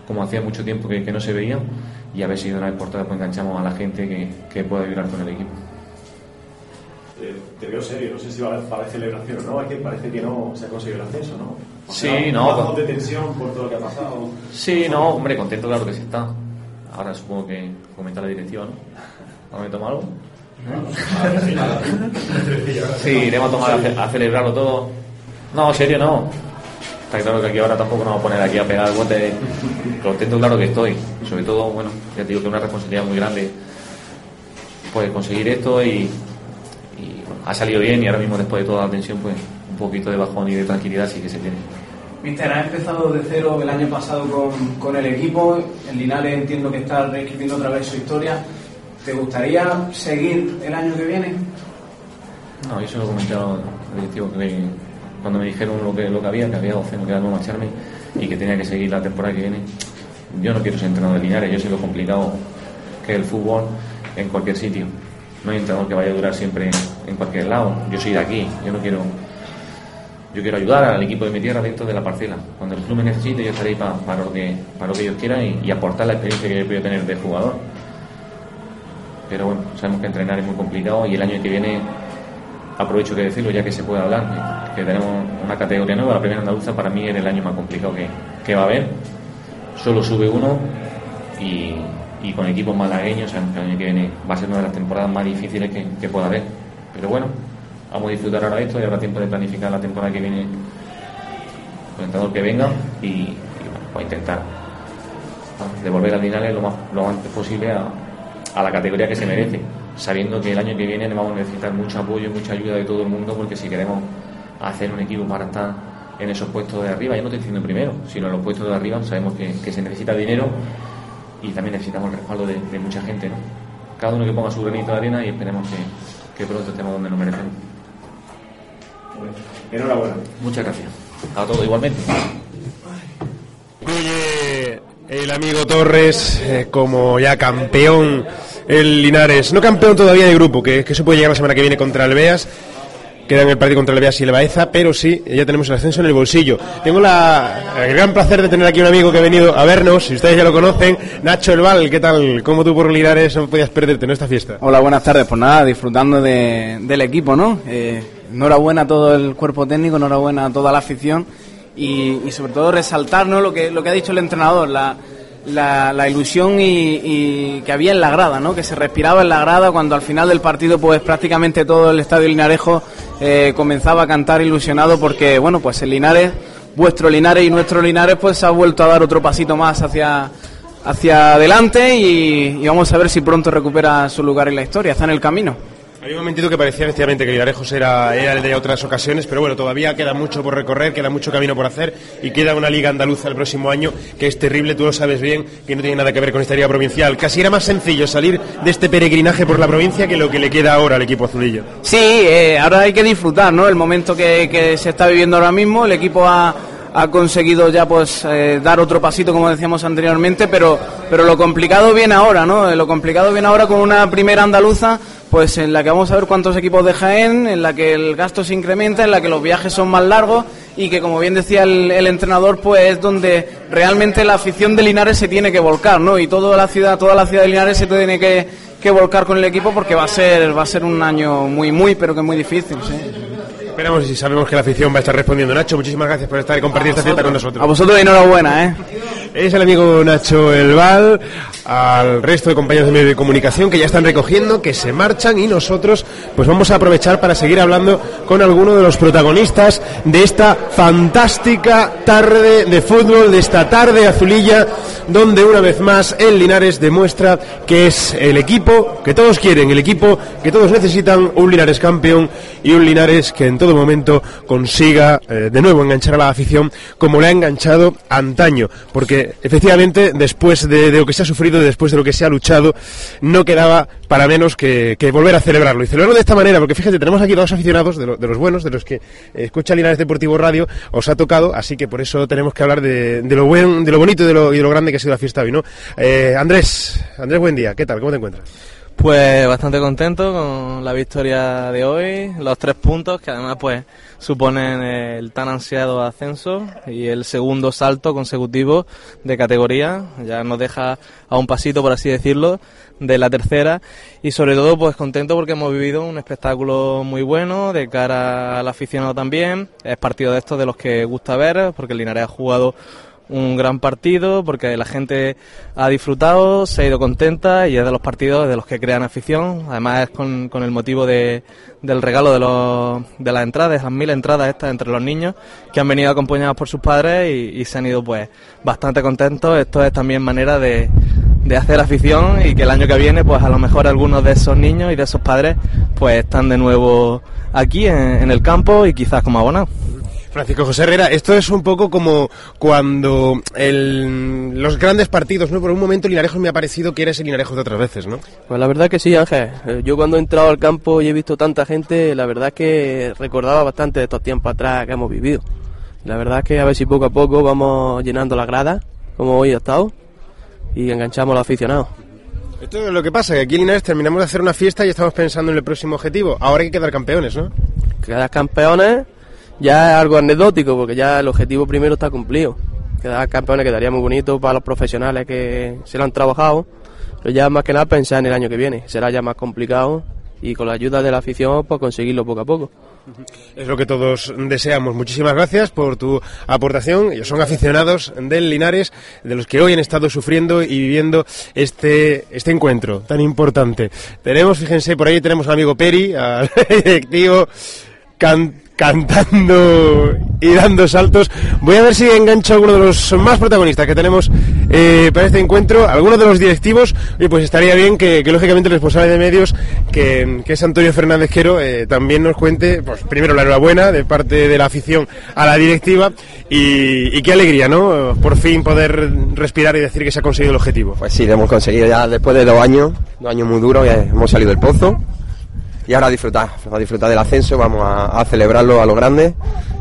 P: como hacía mucho tiempo que, que no se veía y a ver si de una vez por todas pues enganchamos a la gente que, que pueda vibrar con el equipo.
Q: Te, te, veo serio, no sé si va a haber, celebración o no, es que parece que no se ha conseguido el ascenso, ¿no?
P: O sea, sí, no.
Q: Con... de tensión por todo lo que ha pasado.
P: Sí, no, hombre, contento claro que sí está. Ahora supongo que comenta la directiva, ¿no? ¿Vamos a tomar algo? Sí, iremos a tomar a, a, celebrarlo todo. No, serio no. Está claro que aquí ahora tampoco nos vamos a poner aquí a pegar el bote. Contento claro que estoy. Sobre todo, bueno, ya te digo que es una responsabilidad muy grande pues conseguir esto y, y bueno, ha salido bien y ahora mismo después de toda la tensión pues un poquito de bajón y de tranquilidad sí que se tiene.
R: Mister, ha empezado de cero el año pasado con, con el equipo. En Linares entiendo que está reescribiendo otra vez su historia. ¿Te gustaría seguir el año que viene?
P: No, yo se lo he comentado al directivo que cuando me dijeron lo que, lo que había, que había opción, que era no marcharme y que tenía que seguir la temporada que viene. Yo no quiero ser entrenador de Linares, yo sé lo complicado que es el fútbol en cualquier sitio. No hay entrenador que vaya a durar siempre en cualquier lado. Yo soy de aquí, yo no quiero. Yo quiero ayudar al equipo de mi tierra dentro de la parcela. Cuando el club me necesite, yo estaré ahí para, para lo, que, para lo que ellos quieran y, y aportar la experiencia que yo puedo tener de jugador. Pero bueno, sabemos que entrenar es muy complicado y el año que viene aprovecho que decirlo ya que se puede hablar, que, tenemos una categoría nueva, la primera andaluza para mí es el año más complicado que, que va a haber. Solo sube uno y, y con equipos malagueños, sabemos que el año que viene va a ser una de las temporadas más difíciles que, que pueda haber. Pero bueno, vamos a disfrutar ahora esto y habrá tiempo de planificar la temporada que viene con entrenador que venga y, y bueno, pues intentar ¿no? devolver al Linares lo lo antes posible a, a la categoría que se merece, sabiendo que el año que viene vamos a necesitar mucho apoyo y mucha ayuda de todo el mundo, porque si queremos hacer un equipo para estar en esos puestos de arriba, ya no estoy diciendo primero, sino en los puestos de arriba, sabemos que, que se necesita dinero y también necesitamos el respaldo de, de, mucha gente, ¿no? Cada uno que ponga su granito de arena y esperemos que, que pronto estemos donde nos merecemos.
Q: Enhorabuena.
P: Muchas gracias. A todos igualmente.
H: El amigo Torres eh, como ya campeón el Linares. No campeón todavía de grupo, que, que eso puede llegar la semana que viene contra el Beas. Queda en el partido contra el Beas y el Baeza, pero sí, ya tenemos el ascenso en el bolsillo. Tengo la, el gran placer de tener aquí un amigo que ha venido a vernos, si ustedes ya lo conocen, Nacho El Val, ¿qué tal? ¿Cómo tú por Linares no podías perderte en esta fiesta?
L: Hola, buenas tardes. Pues nada, disfrutando de, del equipo, ¿no? Eh, enhorabuena a todo el cuerpo técnico, enhorabuena a toda la afición y, sobre todo resaltar ¿no? lo, que, lo que ha dicho el entrenador, la, la, ilusión y, y, que había en la grada, ¿no? que se respiraba en la grada cuando al final del partido pues prácticamente todo el estadio linarejo eh, comenzaba a cantar ilusionado porque bueno pues el Linares, vuestro Linares y nuestro Linares pues ha vuelto a dar otro pasito más hacia, hacia adelante y, y vamos a ver si pronto recupera su lugar en la historia, está en el camino.
H: Había un momentito que parecía efectivamente que Vilarejos era, era el de otras ocasiones, pero bueno, todavía queda mucho por recorrer, queda mucho camino por hacer y queda una liga andaluza el próximo año que es terrible, tú lo sabes bien, que no tiene nada que ver con esta liga provincial. Casi era más sencillo salir de este peregrinaje por la provincia que lo que le queda ahora al equipo azulillo.
L: Sí, eh, ahora hay que disfrutar, ¿no? El momento que, que se está viviendo ahora mismo, el equipo ha ha conseguido ya pues eh, dar otro pasito como decíamos anteriormente pero pero lo complicado viene ahora no lo complicado viene ahora con una primera andaluza pues en la que vamos a ver cuántos equipos de Jaén en la que el gasto se incrementa en la que los viajes son más largos y que como bien decía el, entrenador pues es donde realmente la afición de Linares se tiene que volcar no y toda la ciudad toda la ciudad de Linares se tiene que, que volcar con el equipo porque va a ser va a ser un año muy muy pero que muy difícil.
H: Esperamos y sabemos que la afición va a estar respondiendo. Nacho, muchísimas gracias por estar y compartir esta fiesta con nosotros.
L: A vosotros enhorabuena, ¿eh?
H: Es el amigo Nacho Elval, al resto de compañeros de medios de comunicación que ya están recogiendo, que se marchan y nosotros pues vamos a aprovechar para seguir hablando con alguno de los protagonistas de esta fantástica tarde de fútbol, de esta tarde azulilla, donde una vez más el Linares demuestra que es el equipo que todos quieren, el equipo que todos necesitan, un Linares campeón y un Linares que en todo momento consiga eh, de nuevo enganchar a la afición como le ha enganchado antaño, porque efectivamente después de, lo que se ha sufrido, después de lo que se ha luchado, no quedaba para menos que, volver a celebrarlo. Y celebrarlo de esta manera, porque fíjate, tenemos aquí dos aficionados de, lo, de los buenos, de los que escucha Linares Deportivo Radio, os ha tocado, así que por eso tenemos que hablar de, de lo buen, de lo bonito y de lo, y de lo grande que ha sido la fiesta hoy, ¿no? Eh, Andrés, Andrés, buen día, ¿qué tal? ¿Cómo te encuentras?
S: Pues bastante contento con la victoria de hoy, los tres puntos que además pues suponen el tan ansiado ascenso y el segundo salto consecutivo de categoría, ya nos deja a un pasito por así decirlo de la tercera y sobre todo pues contento porque hemos vivido un espectáculo muy bueno de cara al aficionado también, es partido de estos de los que gusta ver porque el Linares ha jugado un gran partido porque la gente ha disfrutado, se ha ido contenta y es de los partidos de los que crean afición. Además es con, con el motivo de, del regalo de, los, de las entradas, esas mil entradas estas entre los niños que han venido acompañados por sus padres y, y se han ido pues bastante contentos. Esto es también manera de, de hacer afición y que el año que viene pues a lo mejor algunos de esos niños y de esos padres pues están de nuevo aquí en, en el campo y quizás como abonados.
H: Francisco José Herrera, esto es un poco como cuando el- los grandes partidos, ¿no? Por un momento Linarejos me ha parecido que eres el Linarejos de otras veces, ¿no?
T: Pues la verdad que sí, Ángel. Eh, Yo cuando he entrado al campo y he visto tanta gente, la verdad es que recordaba bastante de estos tiempos atrás que hemos vivido. La verdad es que a ver si poco a poco vamos llenando la grada, como hoy ha estado, y enganchamos a los aficionados.
H: Esto es lo que pasa, que aquí en Linares terminamos de hacer una fiesta y estamos pensando en el próximo objetivo. Ahora hay que quedar campeones, ¿no?
T: Quedar campeones ya es algo anecdótico, porque ya el objetivo primero está cumplido. Quedar campeones quedaría muy bonito para los profesionales que se lo han trabajado, pero ya más que nada pensar en el año que viene. Será ya más complicado y con la ayuda de la afición pues conseguirlo poco a poco.
H: Es lo que todos deseamos. Muchísimas gracias por tu aportación. Ellos son aficionados del Linares, de los que hoy han estado sufriendo y viviendo este, este encuentro tan importante. Tenemos, fíjense, por ahí tenemos al amigo Peri, al directivo, can- cantando y dando saltos. Voy a ver si engancho a alguno de los más protagonistas que tenemos eh, para este encuentro. Algunos de los directivos, y pues estaría bien que, lógicamente el responsable de medios, que, es Antonio Fernández Quero, eh, también nos cuente, pues primero la enhorabuena de parte de la afición a la directiva y, y qué alegría, ¿no? Por fin poder respirar y decir que se ha conseguido el objetivo.
U: Pues sí, lo hemos conseguido ya después de dos años, dos años muy duros, hemos salido del pozo y ahora a disfrutar, a disfrutar del ascenso, vamos a, a celebrarlo a lo grande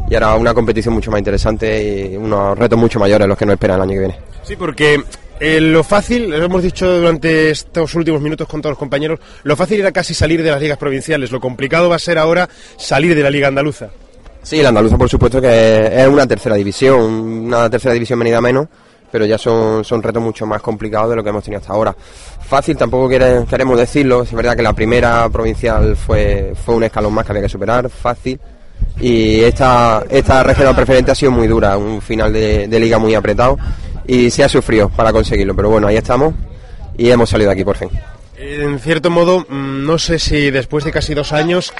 U: y ahora una competición mucho más interesante y unos retos mucho mayores los que nos esperan el año que viene.
H: Sí, porque eh, lo fácil, lo hemos dicho durante estos últimos minutos con todos los compañeros, lo fácil era casi salir de las ligas provinciales, lo complicado va a ser ahora salir de la liga andaluza.
U: Sí, la andaluza por supuesto que es una tercera división, una tercera división venida menos, pero ya son, son retos mucho más complicados de lo que hemos tenido hasta ahora. Fácil tampoco queremos decirlo, es verdad que la primera provincial fue, fue un escalón más que había que superar, fácil. Y esta, esta regional preferente ha sido muy dura, un final de, de liga muy apretado y se ha sufrido para conseguirlo, pero bueno, ahí estamos y hemos salido de aquí por fin.
H: En cierto modo, mm, no sé si después de casi dos años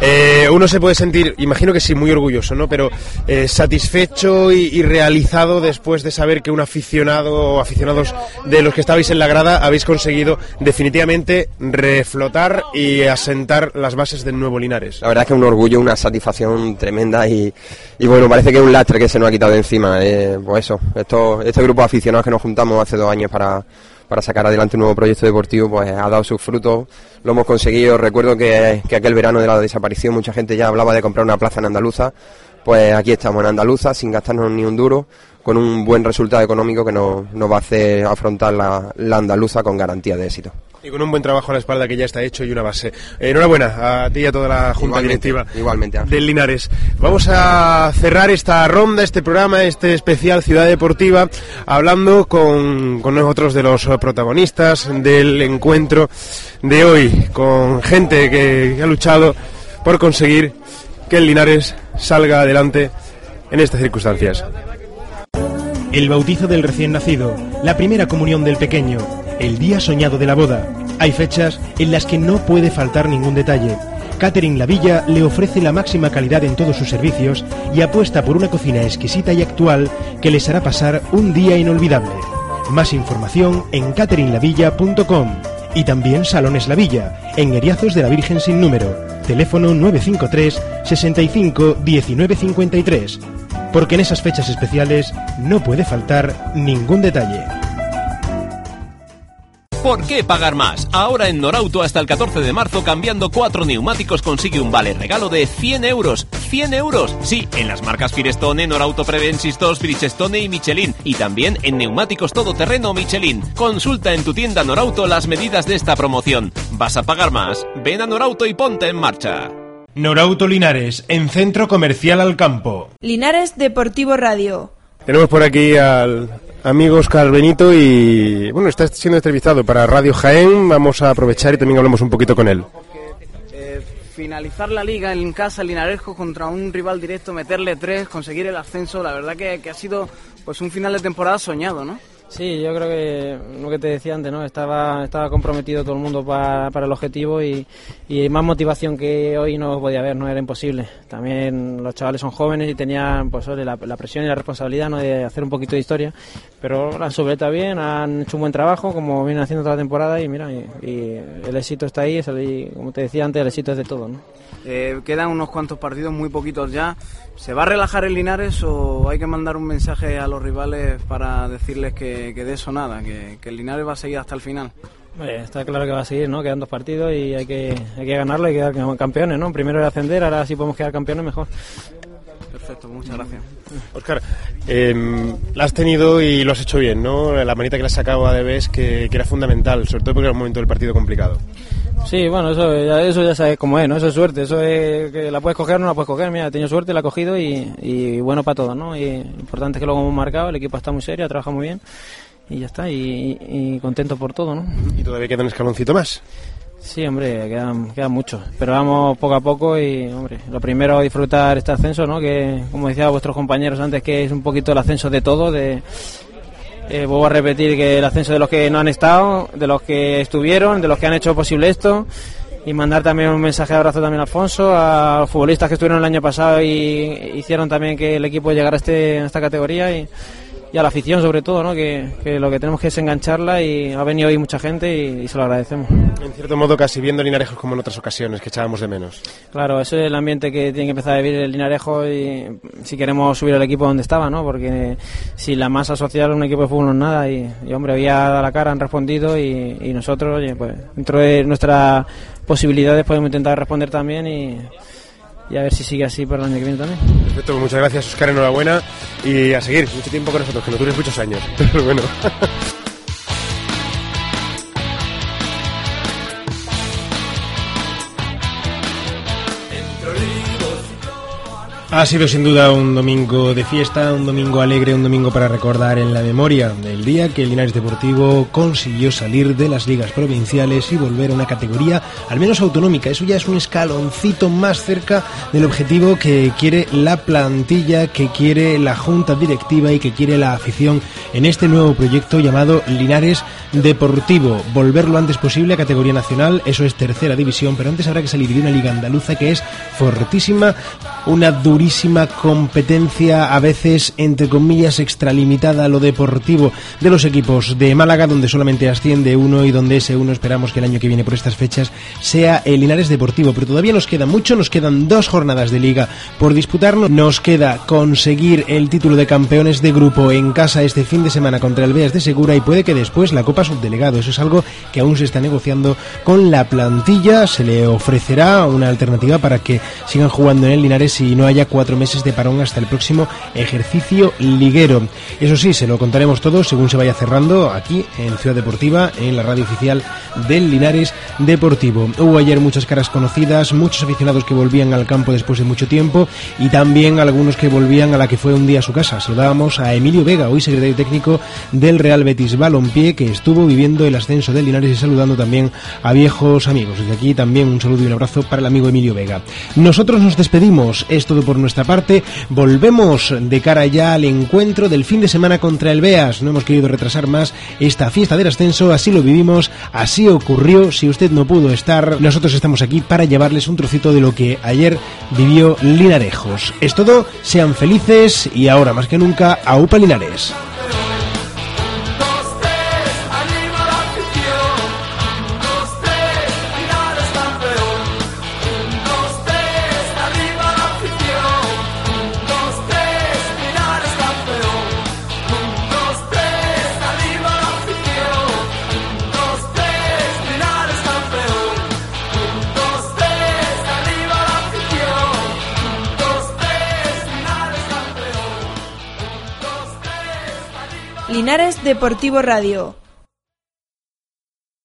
H: eh, uno se puede sentir, imagino que sí, muy orgulloso, ¿no? Pero eh, satisfecho y, realizado después de saber que un aficionado o aficionados de los que estabais en la grada habéis conseguido definitivamente reflotar y asentar las bases del nuevo Linares.
U: La verdad es que un orgullo, una satisfacción tremenda y, y bueno, parece que es un lastre que se nos ha quitado encima. eh, pues eso, esto, este grupo de aficionados que nos juntamos hace dos años para, para sacar adelante un nuevo proyecto deportivo, pues ha dado sus frutos, lo hemos conseguido. Recuerdo que, que aquel verano de la desaparición mucha gente ya hablaba de comprar una plaza en Andaluza, pues aquí estamos en Andaluza sin gastarnos ni un duro, con un buen resultado económico que nos, nos va a hacer afrontar la, la Andaluza con garantía de éxito.
H: Y con un buen trabajo a la espalda que ya está hecho y una base. Eh, enhorabuena a ti y a toda la Junta
U: Igualmente,
H: Directiva
U: igualmente,
H: del Linares. Vamos a cerrar esta ronda, este programa, este especial Ciudad Deportiva, hablando con, con otros de los protagonistas del encuentro de hoy, con gente que, que ha luchado por conseguir que el Linares salga adelante en estas circunstancias.
B: El bautizo del recién nacido, la primera comunión del pequeño, el día soñado de la boda. Hay fechas en las que no puede faltar ningún detalle. Catering La Villa le ofrece la máxima calidad en todos sus servicios y apuesta por una cocina exquisita y actual que les hará pasar un día inolvidable. Más información en cateringlavilla.com y también Salones La Villa, en Eriazos de la Virgen sin número. Teléfono 953 65 19 53. Porque en esas fechas especiales no puede faltar ningún detalle.
A: ¿Por qué pagar más? Ahora en Norauto hasta el 14 de marzo cambiando cuatro neumáticos consigue un vale regalo de 100 euros. ¡100 euros! Sí, en las marcas Firestone, Norauto Preven, Sistos, Bridgestone y Michelin. Y también en neumáticos todoterreno Michelin. Consulta en tu tienda Norauto las medidas de esta promoción. ¿Vas a pagar más? Ven a Norauto y ponte en marcha.
H: Norauto Linares, en Centro Comercial al Campo.
E: Linares Deportivo Radio.
H: Tenemos por aquí al amigo Oscar Benito y bueno, está siendo entrevistado para Radio Jaén. Vamos a aprovechar y también hablamos un poquito con él.
L: Eh, finalizar la liga en casa Linaresco contra un rival directo, meterle tres, conseguir el ascenso, la verdad que, que ha sido pues un final de temporada soñado, ¿no?
V: Sí, yo creo que lo que te decía antes, ¿no? Estaba, estaba comprometido todo el mundo para, para el objetivo y, y, más motivación que hoy no podía haber, no era imposible. También los chavales son jóvenes y tenían pues, la, la presión y la responsabilidad ¿no? de hacer un poquito de historia, pero la han sobretado bien, han hecho un buen trabajo como vienen haciendo toda la temporada y mira, y, y el éxito está ahí, y, como te decía antes, el éxito es de todo, ¿no?
L: Eh, quedan unos cuantos partidos, muy poquitos ya. ¿Se va a relajar el Linares o hay que mandar un mensaje a los rivales para decirles que, que de eso nada, que, que, el Linares va a seguir hasta el final?
V: Eh, está claro que va a seguir, ¿no? Quedan dos partidos y hay que, hay que ganarlo y quedar campeones, ¿no? Primero era ascender, ahora sí podemos quedar campeones mejor.
L: Perfecto, muchas gracias.
B: Oscar, eh, la has tenido y lo has hecho bien, ¿no? La manita que le has sacado a Debes que, que era fundamental, sobre todo porque era un momento del partido complicado.
V: Sí, bueno, eso ya, eso ya sabes cómo es, ¿no? Eso es suerte, eso es que la puedes coger o no la puedes coger. Mira, he tenido suerte, la he cogido y, y bueno para todos, ¿no? Y importante es que lo hemos marcado, el equipo está muy serio, ha trabajado muy bien y ya está, y, y, contento por todo, ¿no?
B: ¿Y todavía queda un escaloncito más?
V: Sí, hombre, quedan, quedan mucho, pero vamos poco a poco y, hombre, lo primero disfrutar este ascenso, ¿no? Que, como decía vuestros compañeros antes, que es un poquito el ascenso de todo, de eh, vuelvo a repetir que el ascenso de los que no han estado, de los que estuvieron, de los que han hecho posible esto y mandar también un mensaje de abrazo también a Alfonso, a los futbolistas que estuvieron el año pasado y hicieron también que el equipo llegara a, este, a esta categoría y, y a la afición sobre todo, ¿no? Que, que, lo que tenemos que es engancharla y ha venido hoy mucha gente y, y, se lo agradecemos.
B: En cierto modo casi viendo Linarejos como en otras ocasiones que echábamos de menos.
V: Claro, ese es el ambiente que tiene que empezar a vivir el Linarejo y si queremos subir al equipo donde estaba, ¿no? Porque si la masa social un equipo de fútbol no es nada y, y hombre, había dado la cara, han respondido y, y nosotros, oye, pues dentro de nuestras posibilidades podemos intentar responder también y y a ver si sigue así para el año que viene también.
B: Perfecto, pues muchas gracias Oscar, enhorabuena y a seguir mucho tiempo con nosotros, que no dures muchos años, pero bueno. Ha sido sin duda un domingo de fiesta, un domingo alegre, un domingo para recordar en la memoria del día que el Linares Deportivo consiguió salir de las ligas provinciales y volver a una categoría al menos autonómica. Eso ya es un escaloncito más cerca del objetivo que quiere la plantilla, que quiere la junta directiva y que quiere la afición en este nuevo proyecto llamado Linares Deportivo. Volver lo antes posible a categoría nacional, eso es tercera división, pero antes habrá que salir de una liga andaluza que es fortísima, una durísima competencia, a veces entre comillas extralimitada lo deportivo de los equipos de Málaga, donde solamente asciende uno y donde ese uno esperamos que el año que viene por estas fechas sea el Linares Deportivo. Pero todavía nos queda mucho, nos quedan dos jornadas de liga por disputarnos, nos queda conseguir el título de campeones de grupo en casa este fin de semana contra el Beas de Segura y puede que después la Copa Subdelegado. Eso es algo que aún se está negociando con la plantilla, se le ofrecerá una alternativa para que sigan jugando en el Linares y no haya cuatro meses de parón hasta el próximo ejercicio liguero. Eso sí, se lo contaremos todo según se vaya cerrando aquí en Ciudad Deportiva, en la radio oficial del Linares Deportivo. Hubo ayer muchas caras conocidas, muchos aficionados que volvían al campo después de mucho tiempo y también algunos que volvían a la que fue un día a su casa. Saludábamos a Emilio Vega, hoy secretario técnico del Real Betis Balompié, que estuvo viviendo el ascenso del Linares y saludando también a viejos amigos. Desde aquí también un saludo y un abrazo para el amigo Emilio Vega. Nosotros nos despedimos, es todo por nuestra parte. Volvemos de cara ya al encuentro del fin de semana contra el Beas. No hemos querido retrasar más esta fiesta del ascenso, así lo vivimos, así ocurrió. Si usted no pudo estar, nosotros estamos aquí para llevarles un trocito de lo que ayer vivió Linarejos. Es todo, sean felices y ahora más que nunca, a UPA
E: Linares. Deportivo Radio.